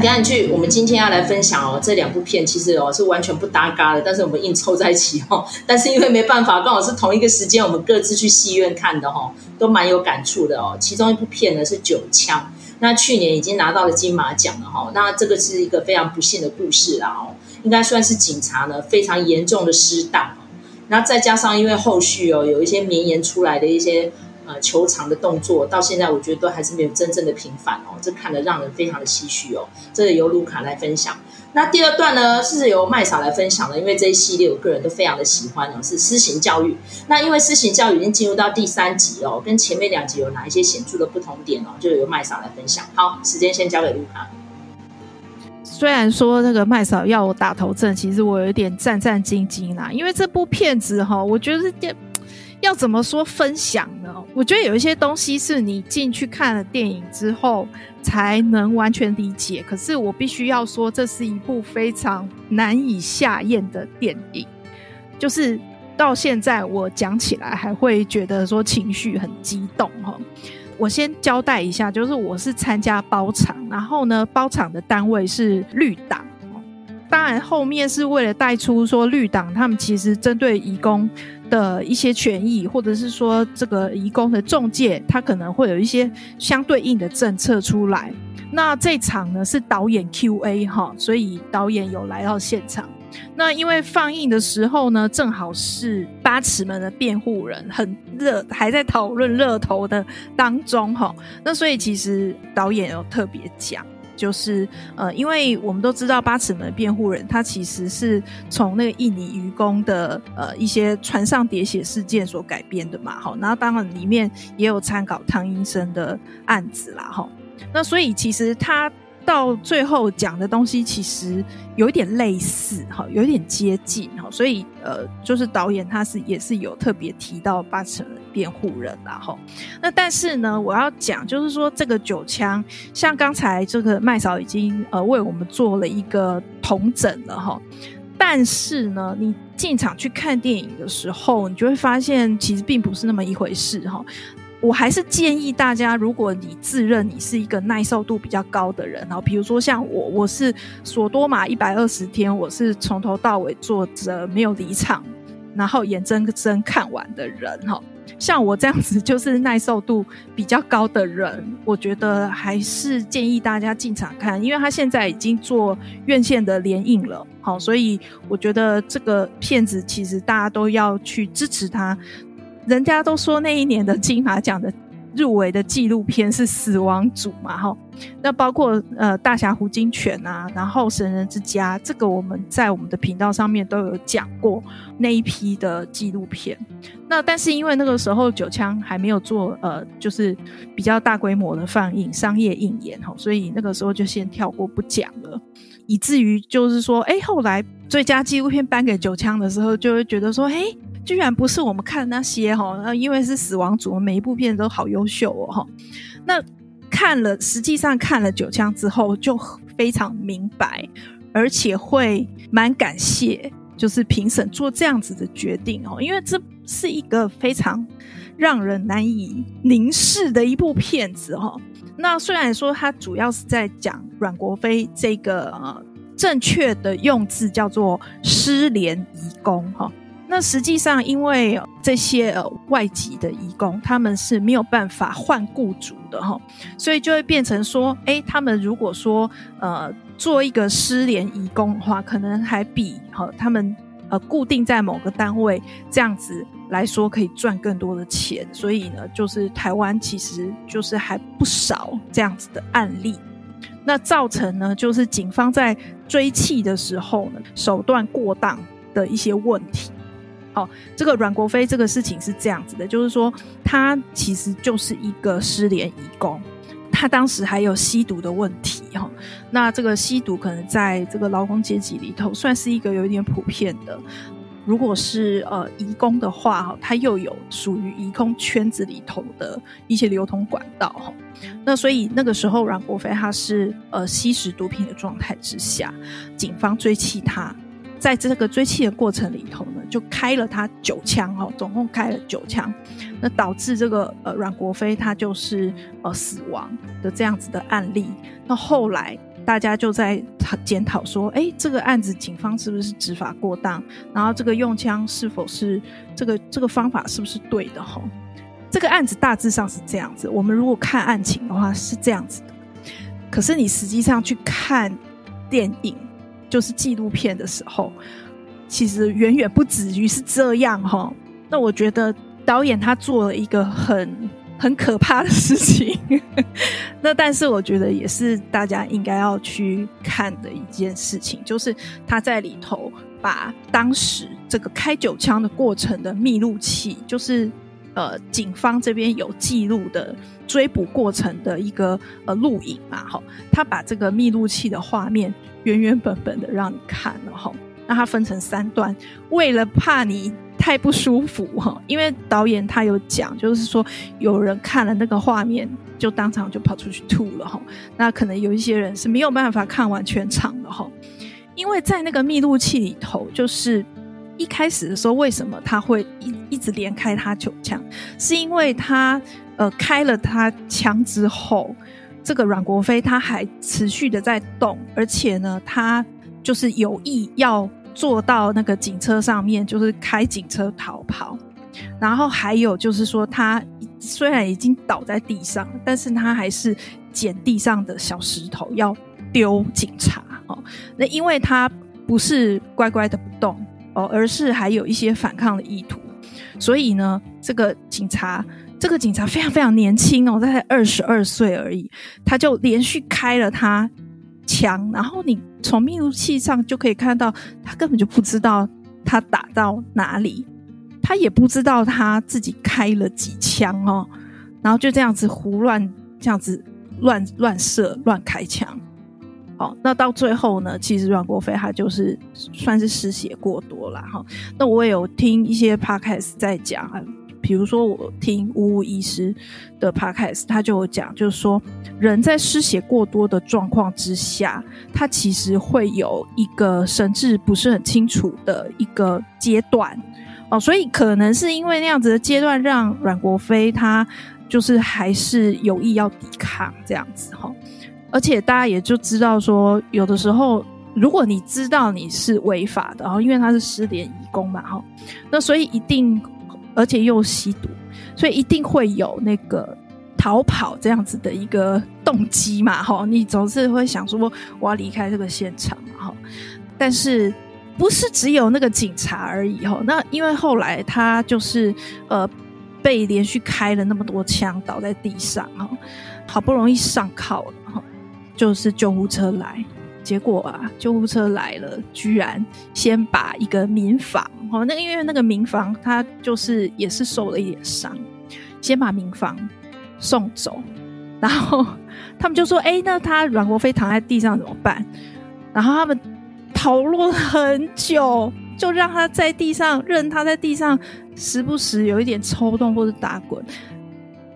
点看剧，我们今天要来分享哦，这两部片其实哦是完全不搭嘎的，但是我们硬凑在一起哦。但是因为没办法，刚好是同一个时间，我们各自去戏院看的哦，都蛮有感触的哦。其中一部片呢是《九枪》，那去年已经拿到了金马奖了哈。那这个是一个非常不幸的故事啦哦，应该算是警察呢非常严重的失当。那再加上因为后续哦有一些绵延出来的一些。呃，求偿的动作到现在，我觉得都还是没有真正的平反哦，这看得让人非常的唏嘘哦。这个由卢卡来分享。那第二段呢，是由麦嫂来分享的，因为这一系列我个人都非常的喜欢哦，是私刑教育。那因为私刑教育已经进入到第三集哦，跟前面两集有哪一些显著的不同点哦，就由麦嫂来分享。好，时间先交给卢卡。虽然说那个麦嫂要我打头阵，其实我有点战战兢兢啦，因为这部片子哈，我觉得这。要怎么说分享呢？我觉得有一些东西是你进去看了电影之后才能完全理解。可是我必须要说，这是一部非常难以下咽的电影，就是到现在我讲起来还会觉得说情绪很激动哈。我先交代一下，就是我是参加包场，然后呢，包场的单位是绿党。当然后面是为了带出说绿党他们其实针对移工。的一些权益，或者是说这个移工的中介，他可能会有一些相对应的政策出来。那这场呢是导演 Q&A 哈，所以导演有来到现场。那因为放映的时候呢，正好是八尺门的辩护人很热，还在讨论热头的当中哈。那所以其实导演有特别讲。就是呃，因为我们都知道八尺门辩护人，他其实是从那个印尼渔工的呃一些船上喋血事件所改编的嘛，好，然后当然里面也有参考汤英生的案子啦，哈，那所以其实他。到最后讲的东西其实有一点类似哈，有一点接近哈，所以呃，就是导演他是也是有特别提到八尺门辩护人啦哈。那但是呢，我要讲就是说这个九枪，像刚才这个麦嫂已经呃为我们做了一个同整了哈。但是呢，你进场去看电影的时候，你就会发现其实并不是那么一回事哈。我还是建议大家，如果你自认你是一个耐受度比较高的人，然后比如说像我，我是索多玛一百二十天，我是从头到尾坐着没有离场，然后眼睁睁看完的人哈。像我这样子就是耐受度比较高的人，我觉得还是建议大家进场看，因为他现在已经做院线的联映了，好，所以我觉得这个片子其实大家都要去支持他。人家都说那一年的金马奖的入围的纪录片是《死亡组》嘛，哈，那包括呃《大侠胡金銓》啊，然后《神人之家》，这个我们在我们的频道上面都有讲过那一批的纪录片。那但是因为那个时候九枪还没有做呃，就是比较大规模的放映、商业映演哈，所以那个时候就先跳过不讲了，以至于就是说，哎，后来最佳纪录片颁给九枪的时候，就会觉得说，哎。居然不是我们看的那些哈，因为是死亡组，每一部片都好优秀哦哈。那看了，实际上看了九枪之后，就非常明白，而且会蛮感谢，就是评审做这样子的决定哦，因为这是一个非常让人难以凝视的一部片子哈。那虽然说它主要是在讲阮国飞这个呃正确的用字叫做失联移工哈。那实际上，因为这些呃外籍的移工，他们是没有办法换雇主的哈，所以就会变成说，诶，他们如果说呃做一个失联移工的话，可能还比哈他们呃固定在某个单位这样子来说可以赚更多的钱。所以呢，就是台湾其实就是还不少这样子的案例，那造成呢，就是警方在追缉的时候呢，手段过当的一些问题。哦，这个阮国飞这个事情是这样子的，就是说他其实就是一个失联遗工，他当时还有吸毒的问题哈、那这个吸毒可能在这个劳工阶级里头算是一个有一点普遍的。如果是呃移工的话哈，他又有属于移工圈子里头的一些流通管道哈。那所以那个时候阮国飞他是呃吸食毒品的状态之下，警方追缉他。在这个追缉的过程里头呢，就开了他九枪哦，总共开了九枪，那导致这个呃阮国飞他就是呃死亡的这样子的案例。那后来大家就在检讨说，哎，这个案子警方是不是执法过当？然后这个用枪是否是这个这个方法是不是对的？哈，这个案子大致上是这样子。我们如果看案情的话是这样子的，可是你实际上去看电影，就是纪录片的时候，其实远远不止于是这样哈。那我觉得导演他做了一个很。很可怕的事情，那但是我觉得也是大家应该要去看的一件事情，就是他在里头把当时这个开九枪的过程的密录器，就是呃警方这边有记录的追捕过程的一个呃录影嘛，哈，他把这个密录器的画面原原本本的让你看了哈，那他分成三段，为了怕你。太不舒服哈，因为导演他有讲，就是说有人看了那个画面，就当场就跑出去吐了哈。那可能有一些人是没有办法看完全场的哈，因为在那个密录器里头，就是一开始的时候，为什么他会一一直连开他九枪，是因为他呃开了他枪之后，这个阮国飞他还持续的在动，而且呢，他就是有意要。坐到那个警车上面，就是开警车逃跑。然后还有就是说，他虽然已经倒在地上，但是他还是捡地上的小石头要丢警察哦。那因为他不是乖乖的不动哦，而是还有一些反抗的意图，所以呢，这个警察，这个警察非常非常年轻哦，他才二十二岁而已，他就连续开了他。枪，然后你从密录器上就可以看到，他根本就不知道他打到哪里，他也不知道他自己开了几枪哦，然后就这样子胡乱这样子乱乱射乱开枪，哦，那到最后呢，其实阮国飞他就是算是失血过多了哈。那我也有听一些 podcast 在讲。比如说，我听吴吴医师的 podcast，他就有讲，就是说，人在失血过多的状况之下，他其实会有一个神志不是很清楚的一个阶段哦，所以可能是因为那样子的阶段，让阮国飞他就是还是有意要抵抗这样子哈。而且大家也就知道说，有的时候如果你知道你是违法的，然后因为他是失联移工嘛哈，那所以一定。而且又吸毒，所以一定会有那个逃跑这样子的一个动机嘛？哈，你总是会想说我要离开这个现场？哈，但是不是只有那个警察而已？哈，那因为后来他就是呃被连续开了那么多枪，倒在地上哈，好不容易上铐了哈，就是救护车来。结果啊，救护车来了，居然先把一个民房哦，那个因为那个民房他就是也是受了一点伤，先把民房送走，然后他们就说：“哎，那他阮国飞躺在地上怎么办？”然后他们讨论很久，就让他在地上，任他在地上时不时有一点抽动或者打滚，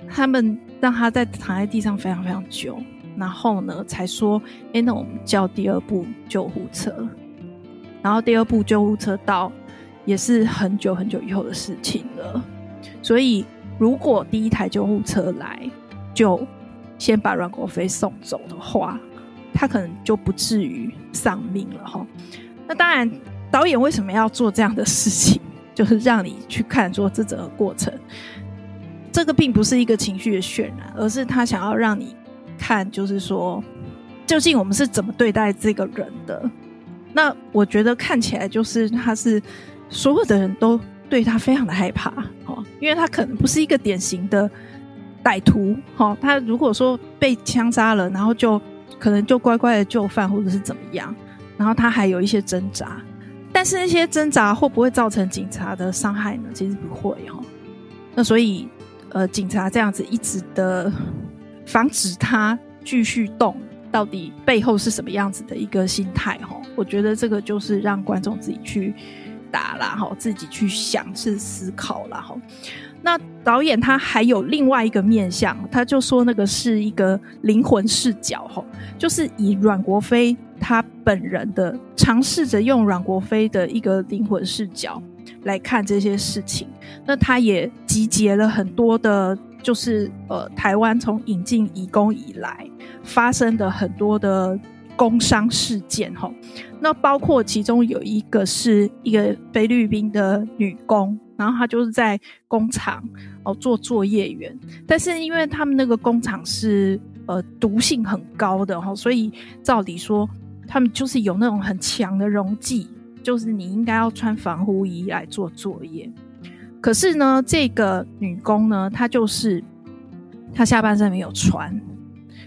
他们让他在躺在地上非常非常久。然后呢，才说，哎，那我们叫第二部救护车。然后第二部救护车到，也是很久很久以后的事情了。所以，如果第一台救护车来，就先把阮国飞送走的话，他可能就不至于丧命了哈。那当然，导演为什么要做这样的事情，就是让你去看说这整个过程。这个并不是一个情绪的渲染，而是他想要让你。看，就是说，究竟我们是怎么对待这个人的？那我觉得看起来就是他是所有的人都对他非常的害怕哦，因为他可能不是一个典型的歹徒哦。他如果说被枪杀了，然后就可能就乖乖的就范，或者是怎么样，然后他还有一些挣扎，但是那些挣扎会不会造成警察的伤害呢？其实不会哦。那所以呃，警察这样子一直的。防止他继续动，到底背后是什么样子的一个心态？哈，我觉得这个就是让观众自己去打啦，哈，自己去想，是思考啦，哈。那导演他还有另外一个面向，他就说那个是一个灵魂视角，哈，就是以阮国飞他本人的尝试着用阮国飞的一个灵魂视角来看这些事情。那他也集结了很多的。就是呃，台湾从引进移工以来发生的很多的工伤事件哈。那包括其中有一个是一个菲律宾的女工，然后她就是在工厂哦做作业员，但是因为他们那个工厂是呃毒性很高的哈，所以照理说他们就是有那种很强的溶剂，就是你应该要穿防护衣来做作业。可是呢，这个女工呢，她就是她下半身没有穿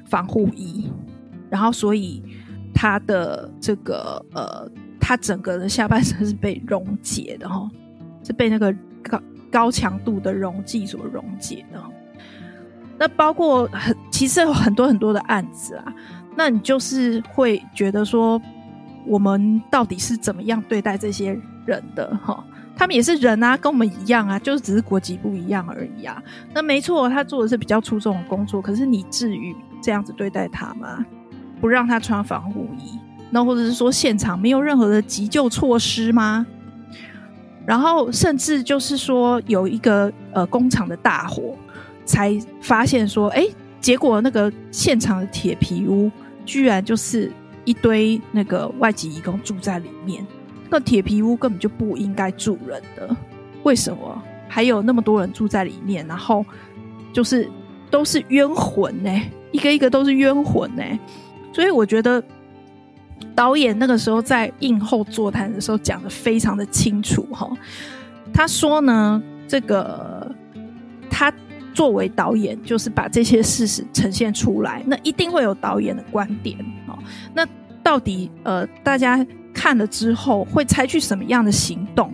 防护衣，然后所以她的这个呃，她整个的下半身是被溶解的哈，是被那个高高强度的溶剂所溶解的。那包括很其实有很多很多的案子啊，那你就是会觉得说，我们到底是怎么样对待这些人的哈？他们也是人啊，跟我们一样啊，就是只是国籍不一样而已啊。那没错，他做的是比较出众的工作，可是你至于这样子对待他吗？不让他穿防护衣，那或者是说现场没有任何的急救措施吗？然后甚至就是说有一个呃工厂的大火，才发现说，哎，结果那个现场的铁皮屋居然就是一堆那个外籍移工住在里面。那铁皮屋根本就不应该住人的，为什么还有那么多人住在里面？然后就是都是冤魂呢，一个一个都是冤魂呢。所以我觉得导演那个时候在映后座谈的时候讲得非常的清楚哈。他说呢，这个他作为导演，就是把这些事实呈现出来，那一定会有导演的观点。那到底呃大家？看了之后会采取什么样的行动？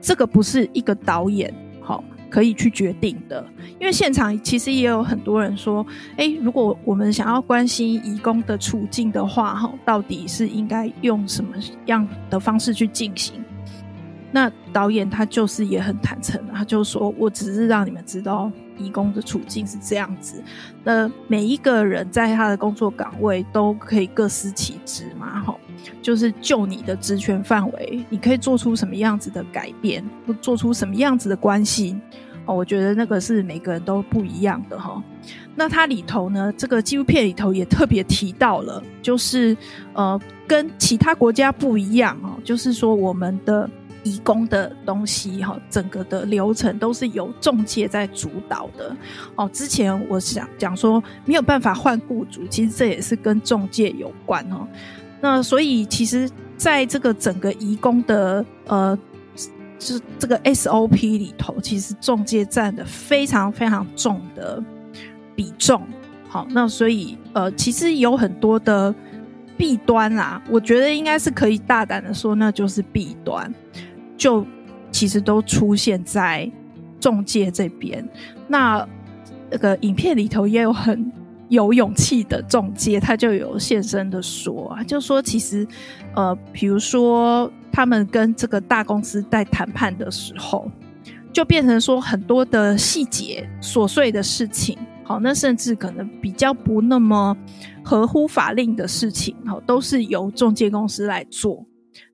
这个不是一个导演好可以去决定的，因为现场其实也有很多人说，诶，如果我们想要关心移工的处境的话，哈，到底是应该用什么样的方式去进行？那导演他就是也很坦诚，他就说我只是让你们知道移工的处境是这样子。那每一个人在他的工作岗位都可以各司其职嘛，哈。就是就你的职权范围，你可以做出什么样子的改变，做出什么样子的关系哦。我觉得那个是每个人都不一样的哈。那它里头呢，这个纪录片里头也特别提到了，就是呃，跟其他国家不一样哦，就是说我们的移工的东西哈，整个的流程都是由中介在主导的哦。之前我想讲说没有办法换雇主，其实这也是跟中介有关哦。那所以，其实在这个整个移工的呃，就是这个 SOP 里头，其实中介占的非常非常重的比重。好，那所以呃，其实有很多的弊端啊，我觉得应该是可以大胆的说，那就是弊端，就其实都出现在中介这边。那那个影片里头也有很。有勇气的中介，他就有现身的说啊，就说其实，呃，比如说他们跟这个大公司在谈判的时候，就变成说很多的细节琐碎的事情，好，那甚至可能比较不那么合乎法令的事情，好，都是由中介公司来做，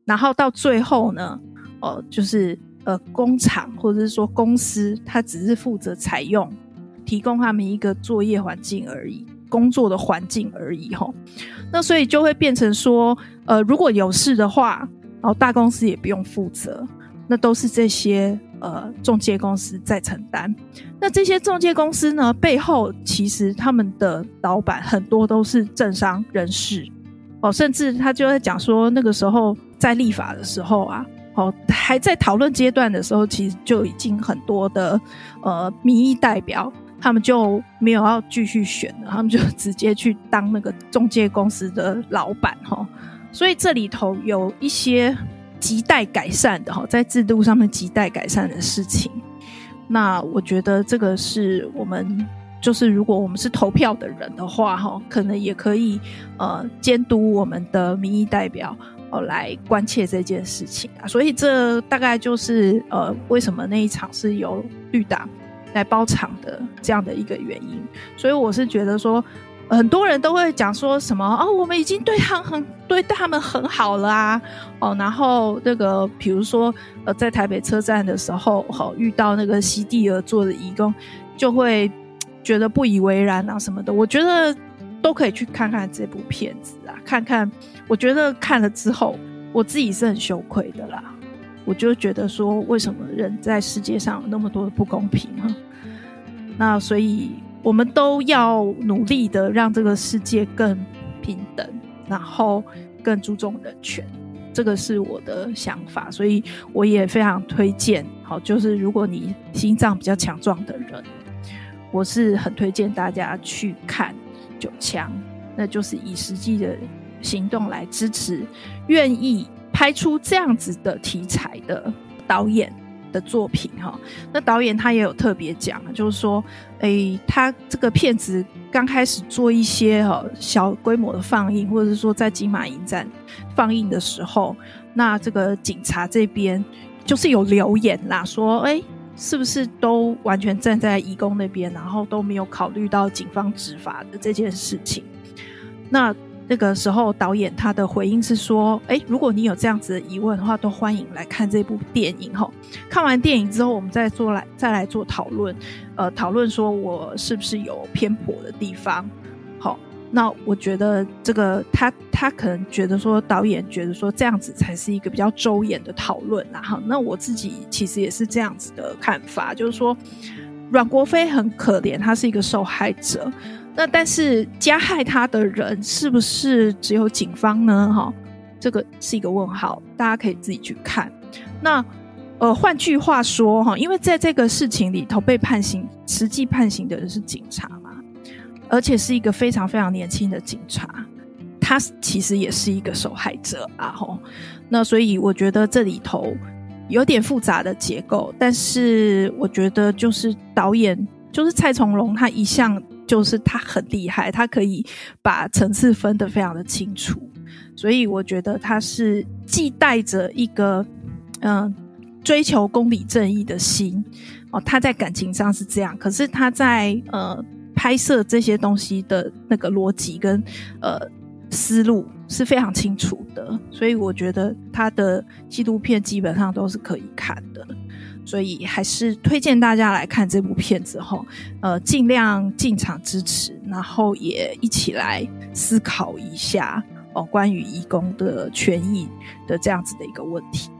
然后到最后呢，呃，就是呃工厂或者是说公司，他只是负责采用。提供他们一个作业环境而已，工作的环境而已，吼。那所以就会变成说，呃，如果有事的话，然后大公司也不用负责，那都是这些呃中介公司在承担。那这些中介公司呢，背后其实他们的老板很多都是政商人士，哦，甚至他就在讲说，那个时候在立法的时候啊。哦，还在讨论阶段的时候，其实就已经很多的呃民意代表，他们就没有要继续选了，他们就直接去当那个中介公司的老板哈。所以这里头有一些亟待改善的哈，在制度上面亟待改善的事情。那我觉得这个是我们就是如果我们是投票的人的话哈，可能也可以呃监督我们的民意代表哦。来关切这件事情啊，所以这大概就是呃，为什么那一场是由绿党来包场的这样的一个原因。所以我是觉得说，很多人都会讲说什么哦，我们已经对他很对他们很好了啊，哦，然后那个比如说呃，在台北车站的时候，哦，遇到那个席地而坐的义工，就会觉得不以为然啊什么的。我觉得都可以去看看这部片子啊，看看。我觉得看了之后，我自己是很羞愧的啦。我就觉得说，为什么人在世界上有那么多的不公平啊？那所以我们都要努力的让这个世界更平等，然后更注重人权。这个是我的想法，所以我也非常推荐。好，就是如果你心脏比较强壮的人，我是很推荐大家去看《九枪》，那就是以实际的行动来支持愿意拍出这样子的题材的导演的作品。哈，那导演他也有特别讲，就是说，诶，他这个片子刚开始做一些哈小规模的放映，或者是说在金马影展放映的时候，那这个警察这边就是有留言啦，说，诶，是不是都完全站在义工那边，然后都没有考虑到警方执法的这件事情？那。那个时候，导演他的回应是说：“诶，如果你有这样子的疑问的话，都欢迎来看这部电影。吼，看完电影之后，我们再做来再来做讨论，呃，讨论说我是不是有偏颇的地方。好，那我觉得这个他他可能觉得说，导演觉得说这样子才是一个比较周延的讨论啦。哈，那我自己其实也是这样子的看法，就是说，阮国飞很可怜，他是一个受害者。”那但是加害他的人是不是只有警方呢？哈，这个是一个问号，大家可以自己去看。那呃，换句话说哈，因为在这个事情里头被判刑，实际判刑的人是警察嘛，而且是一个非常非常年轻的警察，他其实也是一个受害者啊。哈，那所以我觉得这里头有点复杂的结构，但是我觉得就是导演就是蔡从龙，他一向。就是他很厉害，他可以把层次分得非常的清楚，所以我觉得他是既带着一个嗯、追求公理正义的心哦，他在感情上是这样，可是他在呃拍摄这些东西的那个逻辑跟呃思路是非常清楚的，所以我觉得他的纪录片基本上都是可以看的。所以还是推荐大家来看这部片子齁，呃，尽量进场支持，然后也一起来思考一下哦，关于义工的权益的这样子的一个问题。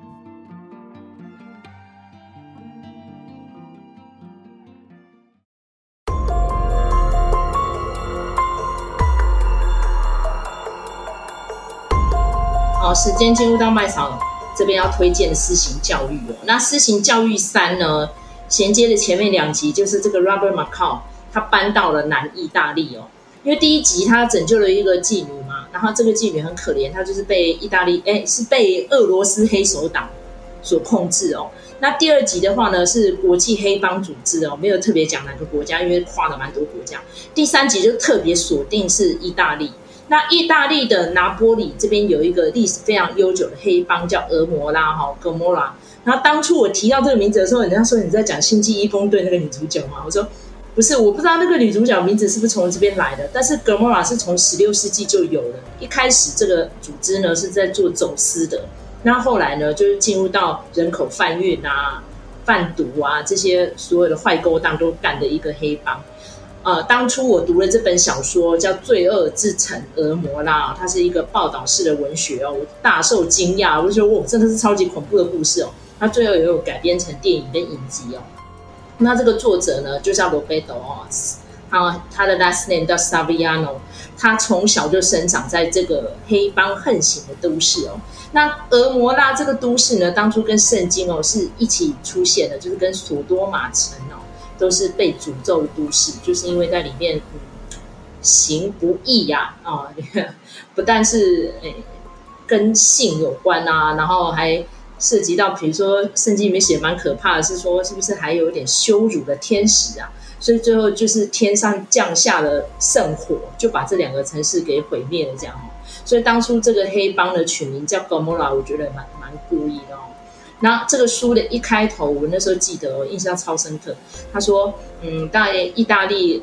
好，时间进入到麦场了。这边要推荐的私刑教育哦，那私刑教育三呢，衔接的前面两集就是这个 Robert McCall 他搬到了南意大利哦，因为第一集他拯救了一个妓女嘛，然后这个妓女很可怜，她就是被意大利哎是被俄罗斯黑手党所控制哦。那第二集的话呢是国际黑帮组织哦，没有特别讲哪个国家，因为跨了蛮多国家。第三集就特别锁定是意大利。那意大利的拿波里这边有一个历史非常悠久的黑帮，叫俄摩拉哈，哥摩拉。然后当初我提到这个名字的时候，人家说你在讲《星际异攻队》那个女主角嘛？我说不是，我不知道那个女主角名字是不是从这边来的。但是哥摩拉是从十六世纪就有了，一开始这个组织呢是在做走私的，那后来呢就是进入到人口贩运啊、贩毒啊这些所有的坏勾当都干的一个黑帮。呃，当初我读了这本小说，叫《罪恶之城俄摩拉》，它是一个报道式的文学哦，我大受惊讶，我就觉得哇，真的是超级恐怖的故事哦。它最后也有改编成电影跟影集哦。那这个作者呢，就叫罗贝多哦，他他的 last name 叫 Saviano，他从小就生长在这个黑帮横行的都市哦。那俄摩拉这个都市呢，当初跟圣经哦是一起出现的，就是跟索多玛城哦。都是被诅咒的都市，就是因为在里面，嗯、行不义呀，啊，不但是诶、跟性有关啊，然后还涉及到，比如说圣经里面写蛮可怕的，是说是不是还有点羞辱的天使啊？所以最后就是天上降下了圣火，就把这两个城市给毁灭了，这样。所以当初这个黑帮的取名叫 Gomorrah，我觉得蛮蛮故意的哦。那这个书的一开头，我那时候记得，我印象超深刻。他说：“嗯，在意大利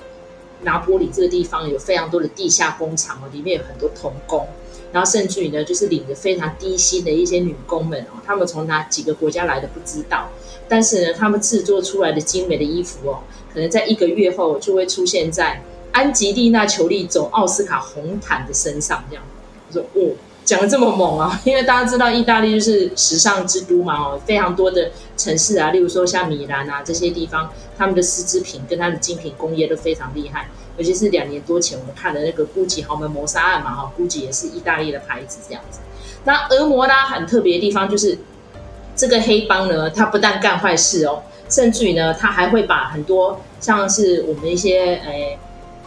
拿波里这个地方有非常多的地下工厂哦，里面有很多童工，然后甚至于呢，就是领着非常低薪的一些女工们哦，他们从哪几个国家来的不知道，但是呢，他们制作出来的精美的衣服哦，可能在一个月后就会出现在安吉丽娜·裘丽走奥斯卡红毯的身上，这样。我说哦，讲的这么猛啊！因为大家知道意大利就是时尚之都嘛，哦，非常多的城市啊，例如说像米兰啊这些地方，他们的丝织品跟他的精品工业都非常厉害。尤其是两年多前我们看的那个 GUCCI 豪门谋杀案嘛，哈，GUCCI 也是意大利的牌子这样子。那俄摩拉很特别的地方就是，这个黑帮呢，他不但干坏事哦，甚至于呢，他还会把很多像是我们一些诶、哎、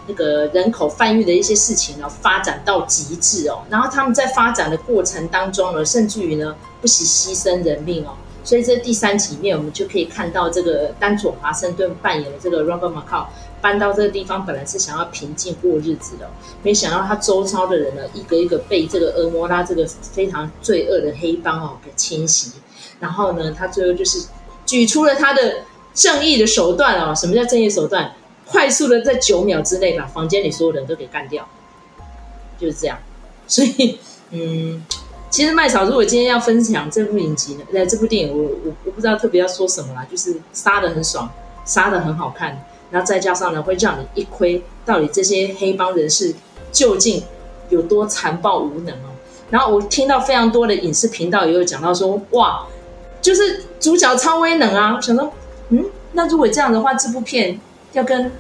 那个人口贩运的一些事情呢，发展到极致哦。然后他们在发展的过程当中呢，甚至于呢，不惜牺牲人命哦。所以这第三集面，我们就可以看到这个丹佐华盛顿扮演的这个 Robert McCall。搬到这个地方本来是想要平静过日子的，没想到他周遭的人呢，一个一个被这个俄摩拉这个非常罪恶的黑帮哦给侵袭，然后呢，他最后就是举出了他的正义的手段哦。什么叫正义手段？快速的在九秒之内把房间里所有人都给干掉，就是这样。所以，嗯，其实麦嫂如果今天要分享这部影集呢，在这部电影我，我我不知道特别要说什么啦，就是杀的很爽，杀的很好看。然后再加上呢，会让你一窥到底这些黑帮人士究竟有多残暴无能哦。然后我听到非常多的影视频道也有讲到说，哇，就是主角超威能啊！我想说，嗯，那如果这样的话，这部片要跟《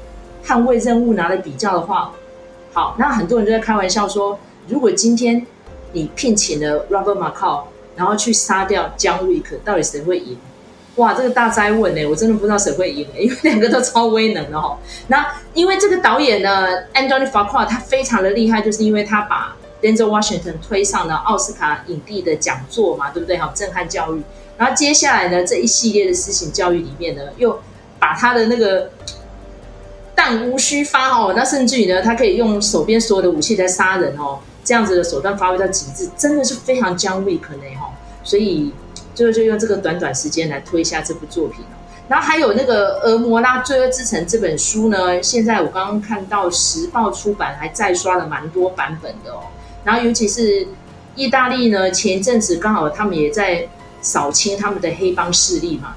捍卫任务》拿来比较的话，好，那很多人就在开玩笑说，如果今天你聘请了 Robert McCall，然后去杀掉 John Wick，到底谁会赢？哇，这个大哉问呢，我真的不知道谁会赢，因为两个都超威能的哈。那因为这个导演呢，Anthony Fuqua 他非常的厉害，就是因为他把 Denzel Washington 推上了奥斯卡影帝的讲座嘛，对不对？哈，震撼教育。然后接下来呢，这一系列的私刑教育里面呢，又把他的那个弹无虚发哦，那甚至于呢，他可以用手边所有的武器在杀人哦，这样子的手段发挥到极致，真的是非常 John Wick 呢哈。所以。最后就用这个短短时间来推一下这部作品，然后还有那个《俄摩拉：罪恶之城》这本书呢，现在我刚刚看到时报出版还再刷了蛮多版本的哦。然后尤其是意大利呢，前一阵子刚好他们也在扫清他们的黑帮势力嘛。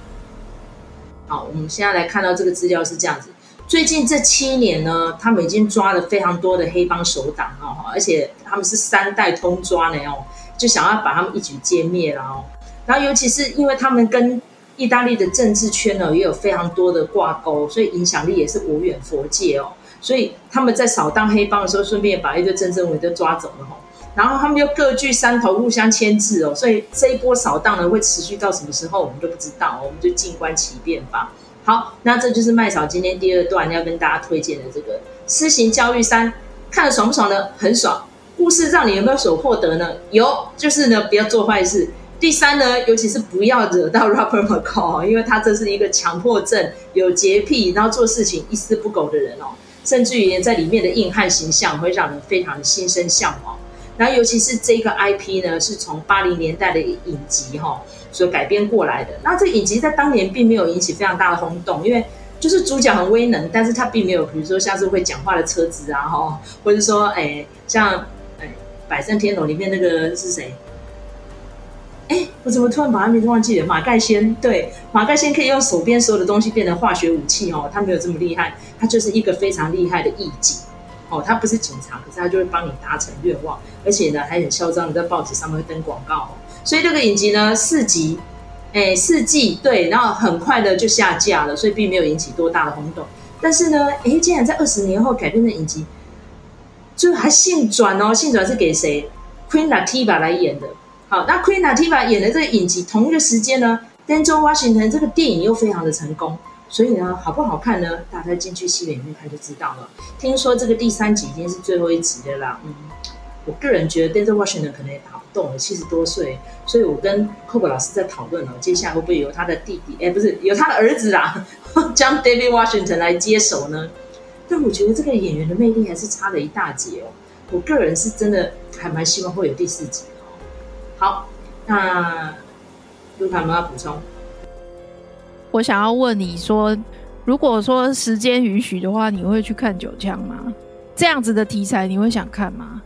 好，我们现在来看到这个资料是这样子：最近这七年呢，他们已经抓了非常多的黑帮首党哦，而且他们是三代通抓的哦，就想要把他们一举歼灭了哦。然后，尤其是因为他们跟意大利的政治圈呢，也有非常多的挂钩，所以影响力也是无远佛界哦。所以他们在扫荡黑帮的时候，顺便把一堆政治委都抓走了哈。然后他们又各据山头，互相牵制哦。所以这一波扫荡呢，会持续到什么时候，我们都不知道。我们就静观其变吧。好，那这就是麦嫂今天第二段要跟大家推荐的这个《私刑教育三》，看了爽不爽呢？很爽。故事让你有没有所获得呢？有，就是呢，不要做坏事。第三呢，尤其是不要惹到 Robert McCall，因为他这是一个强迫症、有洁癖，然后做事情一丝不苟的人哦。甚至于在里面的硬汉形象会让人非常的心生向往。然后尤其是这个 IP 呢，是从八零年代的影集哈所改编过来的。那这影集在当年并没有引起非常大的轰动，因为就是主角很威能，但是他并没有比如说像是会讲话的车子啊哈，或者说哎像哎百战天龙里面那个是谁？哎，我怎么突然把他名字忘记了？马盖先，对，马盖先可以用手边所有的东西变成化学武器哦。他没有这么厉害，他就是一个非常厉害的义警哦。他不是警察，可是他就会帮你达成愿望，而且呢还很嚣张的在报纸上面登广告。所以这个影集呢四集，哎四季对，然后很快的就下架了，所以并没有引起多大的轰动。但是呢，哎，竟然在二十年后改编的影集，就还性转哦，性转是给谁？Queen Latifah 来演的。好，那 Queen Latifah 演的这个影集，同一个时间呢，Denzel Washington 这个电影又非常的成功，所以呢，好不好看呢？大家进去戏院里面看就知道了。听说这个第三集已经是最后一集的啦。嗯，我个人觉得 Denzel Washington 可能也打动了，七十多岁，所以我跟 Coco 老师在讨论了，接下来会不会由他的弟弟，哎，不是，由他的儿子啦，将 David Washington 来接手呢？但我觉得这个演员的魅力还是差了一大截哦。我个人是真的还蛮希望会有第四集。好，那卢卡有没有要补充？我想要问你说，如果说时间允许的话，你会去看九枪吗？这样子的题材你会想看吗？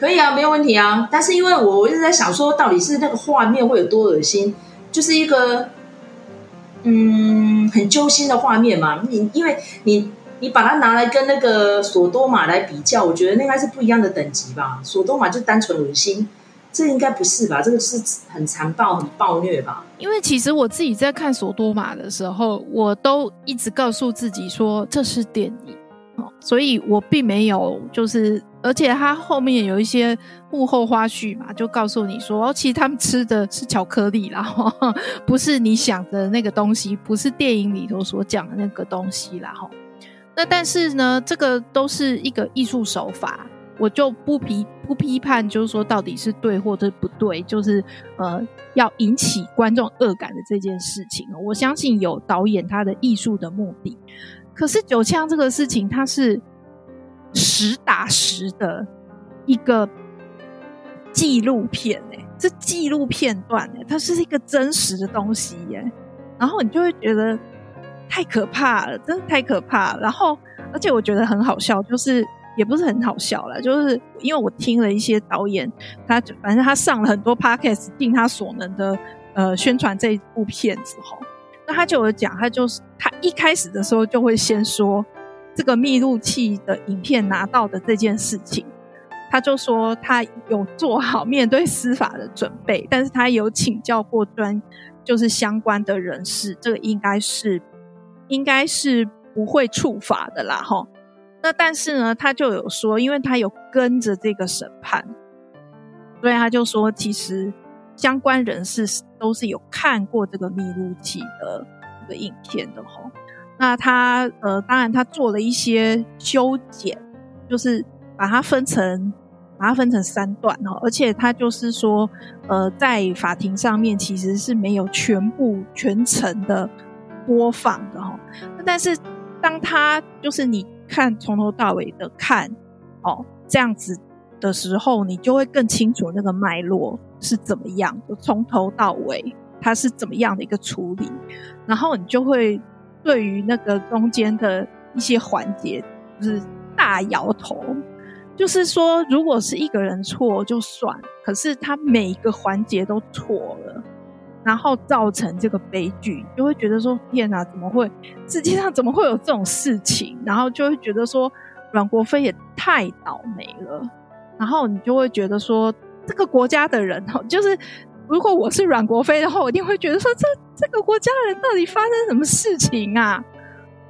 可以啊，没有问题啊。但是因为我一直在想说，到底是那个画面会有多恶心，就是一个嗯很揪心的画面嘛。你因为你你把它拿来跟那个索多玛来比较，我觉得那应该是不一样的等级吧。索多玛就单纯恶心，这应该不是吧？这个是很残暴、很暴虐吧？因为其实我自己在看索多玛的时候，我都一直告诉自己说这是电影，所以我并没有就是，而且它后面有一些幕后花絮嘛，就告诉你说，哦，其实他们吃的是巧克力啦，不是你想的那个东西，不是电影里头所讲的那个东西啦，哈。那但是呢，这个都是一个艺术手法，我就不批不批判，就是说到底是对或者不对，就是呃要引起观众恶感的这件事情，我相信有导演他的艺术的目的。可是九枪这个事情，它是实打实的一个纪录片，哎，这纪录片段，哎，它是一个真实的东西，耶。然后你就会觉得。太可怕了，真的太可怕了。然后，而且我觉得很好笑，就是也不是很好笑了，就是因为我听了一些导演，他反正他上了很多 podcast，尽他所能的呃宣传这一部片子齁。那他就有讲，他就是他一开始的时候就会先说这个密录器的影片拿到的这件事情，他就说他有做好面对司法的准备，但是他有请教过专就是相关的人士，这个应该是。应该是不会触法的啦，哈。那但是呢，他就有说，因为他有跟着这个审判，所以他就说，其实相关人士都是有看过这个密录器的这个影片的，齁。那他呃，当然他做了一些修剪，就是把它分成，把它分成三段哦，而且他就是说，呃，在法庭上面其实是没有全部全程的。播放的哈，但是当他就是你看从头到尾的看哦这样子的时候，你就会更清楚那个脉络是怎么样，就从头到尾它是怎么样的一个处理，然后你就会对于那个中间的一些环节就是大摇头，就是说如果是一个人错就算，可是他每一个环节都错了。然后造成这个悲剧，就会觉得说：天哪，怎么会？世界上怎么会有这种事情？然后就会觉得说，阮国飞也太倒霉了。然后你就会觉得说，这个国家的人，就是如果我是阮国飞的话，我一定会觉得说，这这个国家人到底发生什么事情啊？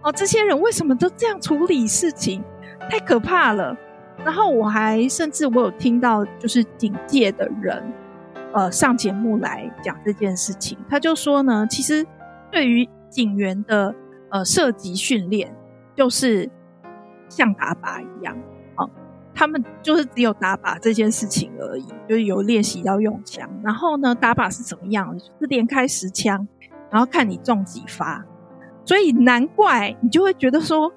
哦，这些人为什么都这样处理事情？太可怕了。然后我还甚至我有听到，就是警界的人。呃，上节目来讲这件事情，他就说呢，其实对于警员的呃射击训练，就是像打靶一样，他们就是只有打靶这件事情而已，就是有练习要用枪。然后呢，打靶是怎么样？就是连开十枪，然后看你中几发。所以难怪你就会觉得说。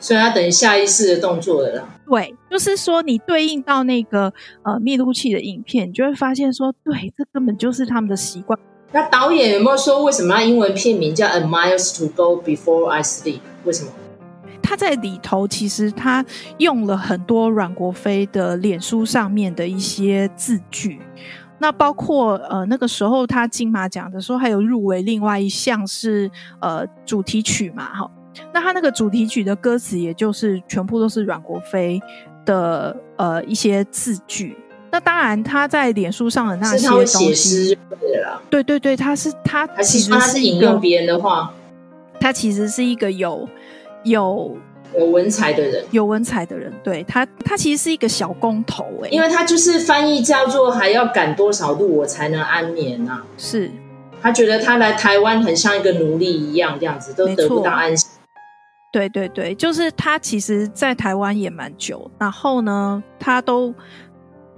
所以要等下意识的动作了啦。对，就是说你对应到那个呃密录器的影片，你就会发现说，对，这根本就是他们的习惯。那导演有没有说为什么要英文片名叫《A Miles to Go Before I Sleep》？为什么？他在里头其实他用了很多阮国飞的脸书上面的一些字句，那包括呃那个时候他金马奖的时候还有入围另外一项是呃主题曲嘛，哈。那他那个主题曲的歌词，也就是全部都是阮国飞的呃一些字句。那当然，他在脸书上的那些东西，对对对，他是他其实是引用别人的话，他其实是一个有有有文采的人，有文采的人。对他，他其实是一个小工头哎，因为他就是翻译叫做“还要赶多少路我才能安眠”呐，是他觉得他来台湾很像一个奴隶一样，这样子都得不到安息。对对对，就是他其实，在台湾也蛮久，然后呢，他都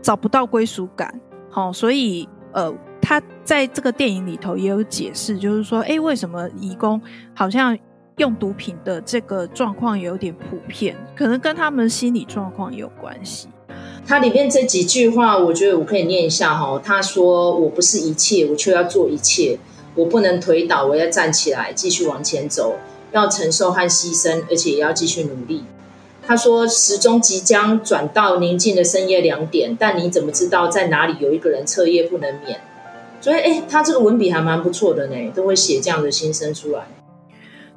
找不到归属感，好、哦，所以呃，他在这个电影里头也有解释，就是说，哎，为什么移工好像用毒品的这个状况有点普遍，可能跟他们心理状况有关系。他里面这几句话，我觉得我可以念一下哈、哦。他说：“我不是一切，我却要做一切，我不能推倒，我要站起来，继续往前走。”要承受和牺牲，而且也要继续努力。他说：“时钟即将转到宁静的深夜两点，但你怎么知道在哪里有一个人彻夜不能眠？”所以，哎，他这个文笔还蛮不错的呢，都会写这样的心声出来。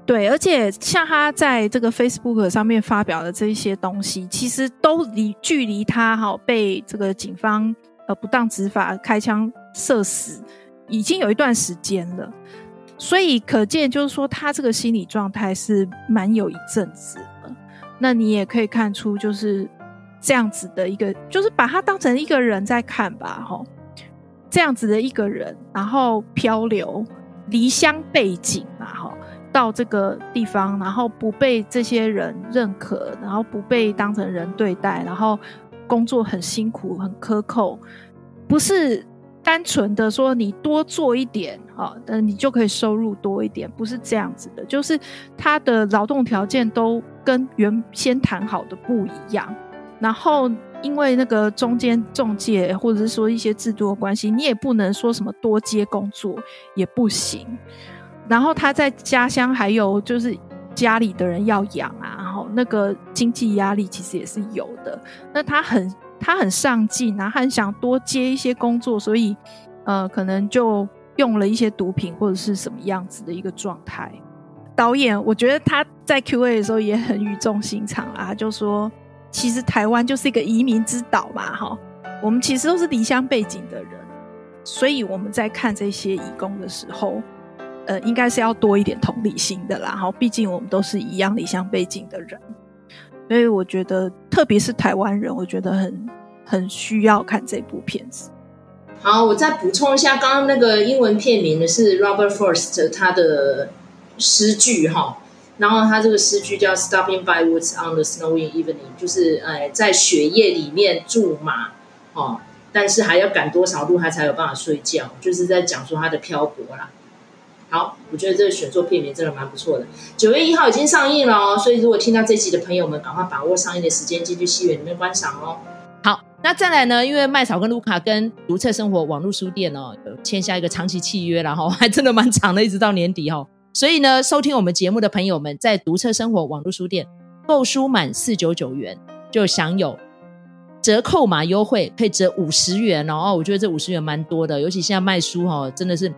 对，而且像他在这个 Facebook 上面发表的这一些东西，其实都离距离他哈被这个警方呃不当执法开枪射死已经有一段时间了，所以可见就是说他这个心理状态是蛮有一阵子了。那你也可以看出，就是这样子的一个，就是把他当成一个人在看吧，哈，这样子的一个人，然后漂流离乡背景嘛，哈。到这个地方，然后不被这些人认可，然后不被当成人对待，然后工作很辛苦、很苛扣，不是单纯的说你多做一点啊，那你就可以收入多一点，不是这样子的。就是他的劳动条件都跟原先谈好的不一样，然后因为那个中间中介或者是说一些制度的关系，你也不能说什么多接工作也不行。然后他在家乡还有就是家里的人要养啊，然后那个经济压力其实也是有的。那他很他很上进，然后很想多接一些工作，所以呃可能就用了一些毒品或者是什么样子的一个状态。导演我觉得他在 Q&A 的时候也很语重心长啊，就说其实台湾就是一个移民之岛嘛，哈，我们其实都是离乡背景的人，所以我们在看这些移工的时候。呃，应该是要多一点同理心的啦，哈，毕竟我们都是一样理想背景的人，所以我觉得，特别是台湾人，我觉得很很需要看这部片子。好，我再补充一下，刚刚那个英文片名的是 Robert Frost 他的诗句哈，然后他这个诗句叫 Stopping by woods on the snowy evening，就是呃在雪夜里面驻马哦，但是还要赶多少路他才有办法睡觉，就是在讲说他的漂泊啦。好，我觉得这个选作片名真的蛮不错的。九月一号已经上映了哦，所以如果听到这集的朋友们，赶快把握上映的时间进去戏院里面观赏哦。好，那再来呢？因为麦草跟卢卡跟读册生活网络书店哦，有签下一个长期契约，然后 还真的蛮长的，一直到年底、哦。所以呢，收听我们节目的朋友们，在读册生活网络书店购书满四九九元，就享有折扣码优惠，可以折五十元哦。我觉得这五十元蛮多的，尤其现在卖书哈、哦，真的是。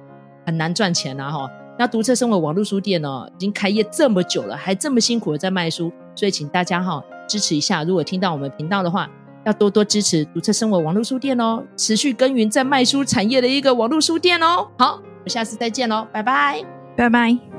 很难赚钱呐，哈！那读册生活网络书店呢，已经开业这么久了，还这么辛苦的在卖书，所以请大家哈支持一下。如果听到我们频道的话，要多多支持读册生活网络书店哦，持续耕耘在卖书产业的一个网络书店哦。好，我们下次再见喽，拜拜，拜拜。